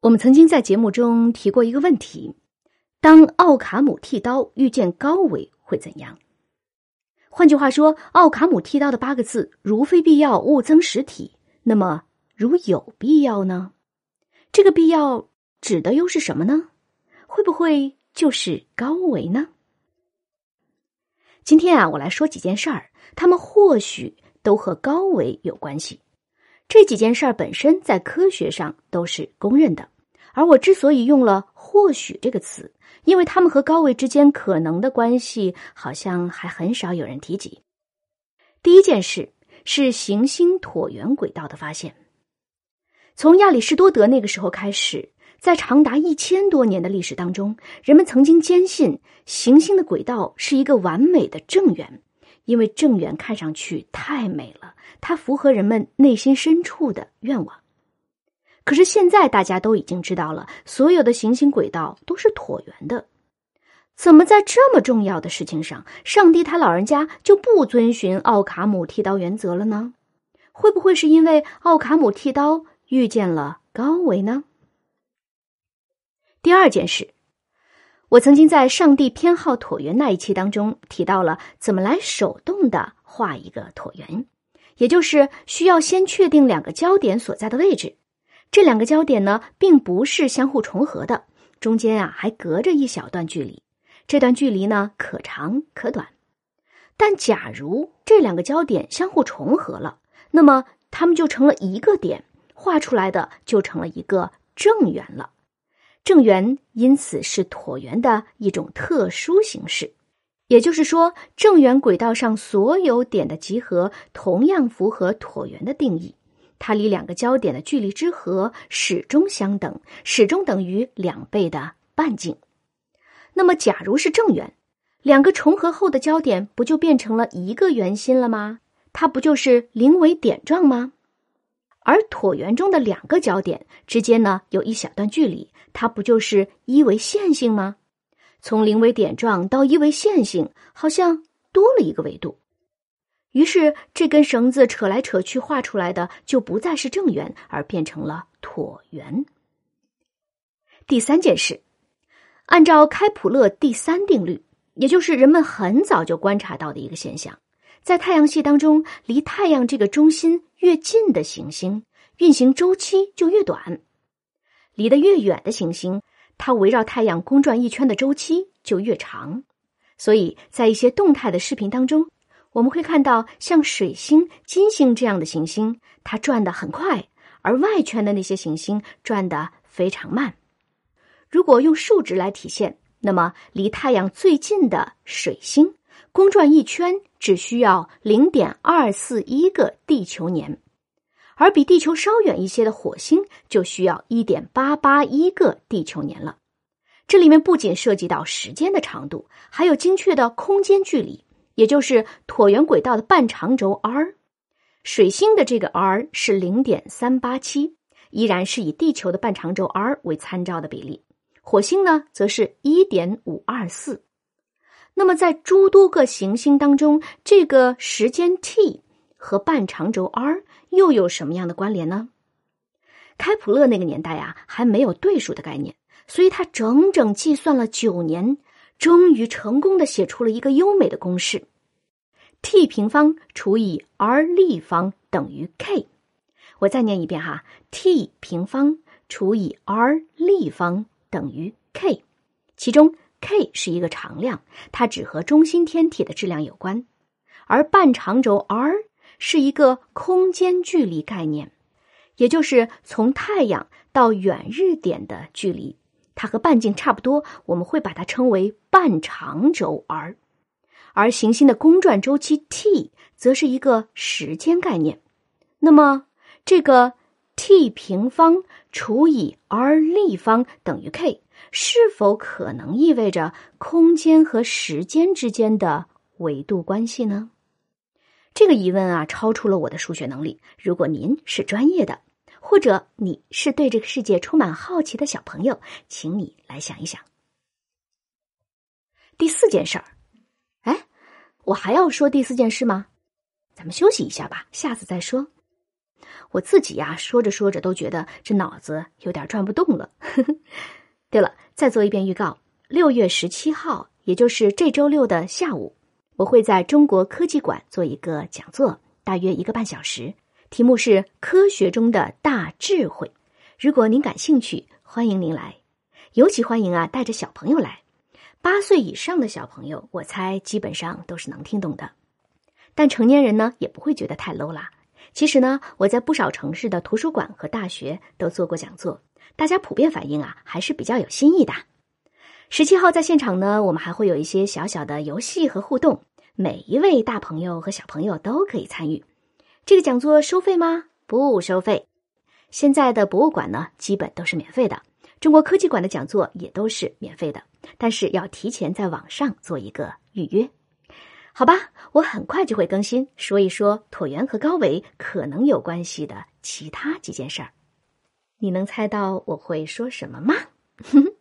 我们曾经在节目中提过一个问题：当奥卡姆剃刀遇见高维会怎样？换句话说，奥卡姆剃刀的八个字“如非必要，勿增实体”，那么如有必要呢？这个必要指的又是什么呢？会不会就是高维呢？今天啊，我来说几件事儿，他们或许都和高维有关系。这几件事儿本身在科学上都是公认的，而我之所以用了“或许”这个词，因为他们和高维之间可能的关系好像还很少有人提及。第一件事是行星椭圆轨道的发现。从亚里士多德那个时候开始，在长达一千多年的历史当中，人们曾经坚信行星的轨道是一个完美的正圆。因为正圆看上去太美了，它符合人们内心深处的愿望。可是现在大家都已经知道了，所有的行星轨道都是椭圆的。怎么在这么重要的事情上，上帝他老人家就不遵循奥卡姆剃刀原则了呢？会不会是因为奥卡姆剃刀遇见了高维呢？第二件事。我曾经在“上帝偏好椭圆”那一期当中提到了怎么来手动的画一个椭圆，也就是需要先确定两个焦点所在的位置。这两个焦点呢，并不是相互重合的，中间啊还隔着一小段距离。这段距离呢，可长可短。但假如这两个焦点相互重合了，那么它们就成了一个点，画出来的就成了一个正圆了。正圆因此是椭圆的一种特殊形式，也就是说，正圆轨道上所有点的集合同样符合椭圆的定义。它离两个焦点的距离之和始终相等，始终等于两倍的半径。那么，假如是正圆，两个重合后的焦点不就变成了一个圆心了吗？它不就是零维点状吗？而椭圆中的两个焦点之间呢，有一小段距离。它不就是一维线性吗？从零维点状到一维线性，好像多了一个维度。于是这根绳子扯来扯去画出来的就不再是正圆，而变成了椭圆。第三件事，按照开普勒第三定律，也就是人们很早就观察到的一个现象，在太阳系当中，离太阳这个中心越近的行星，运行周期就越短。离得越远的行星，它围绕太阳公转一圈的周期就越长。所以在一些动态的视频当中，我们会看到像水星、金星这样的行星，它转得很快，而外圈的那些行星转得非常慢。如果用数值来体现，那么离太阳最近的水星，公转一圈只需要零点二四一个地球年。而比地球稍远一些的火星就需要一点八八一个地球年了。这里面不仅涉及到时间的长度，还有精确的空间距离，也就是椭圆轨道的半长轴 r。水星的这个 r 是零点三八七，依然是以地球的半长轴 r 为参照的比例。火星呢，则是一点五二四。那么在诸多个行星当中，这个时间 t 和半长轴 r。又有什么样的关联呢？开普勒那个年代啊，还没有对数的概念，所以他整整计算了九年，终于成功的写出了一个优美的公式：t 平方除以 r 立方等于 k。我再念一遍哈：t 平方除以 r 立方等于 k。其中 k 是一个常量，它只和中心天体的质量有关，而半长轴 r。是一个空间距离概念，也就是从太阳到远日点的距离，它和半径差不多，我们会把它称为半长轴 r。而行星的公转周期 t 则是一个时间概念。那么，这个 t 平方除以 r 立方等于 k，是否可能意味着空间和时间之间的维度关系呢？这个疑问啊，超出了我的数学能力。如果您是专业的，或者你是对这个世界充满好奇的小朋友，请你来想一想。第四件事儿，哎，我还要说第四件事吗？咱们休息一下吧，下次再说。我自己呀，说着说着都觉得这脑子有点转不动了。对了，再做一遍预告：六月十七号，也就是这周六的下午，我会在中国科技馆做一个讲座，大约一个半小时，题目是“科学中的大智慧”。如果您感兴趣，欢迎您来，尤其欢迎啊带着小朋友来，八岁以上的小朋友，我猜基本上都是能听懂的。但成年人呢，也不会觉得太 low 啦。其实呢，我在不少城市的图书馆和大学都做过讲座，大家普遍反映啊，还是比较有新意的。十七号在现场呢，我们还会有一些小小的游戏和互动，每一位大朋友和小朋友都可以参与。这个讲座收费吗？不收费。现在的博物馆呢，基本都是免费的，中国科技馆的讲座也都是免费的，但是要提前在网上做一个预约。好吧，我很快就会更新，说一说椭圆和高维可能有关系的其他几件事儿。你能猜到我会说什么吗？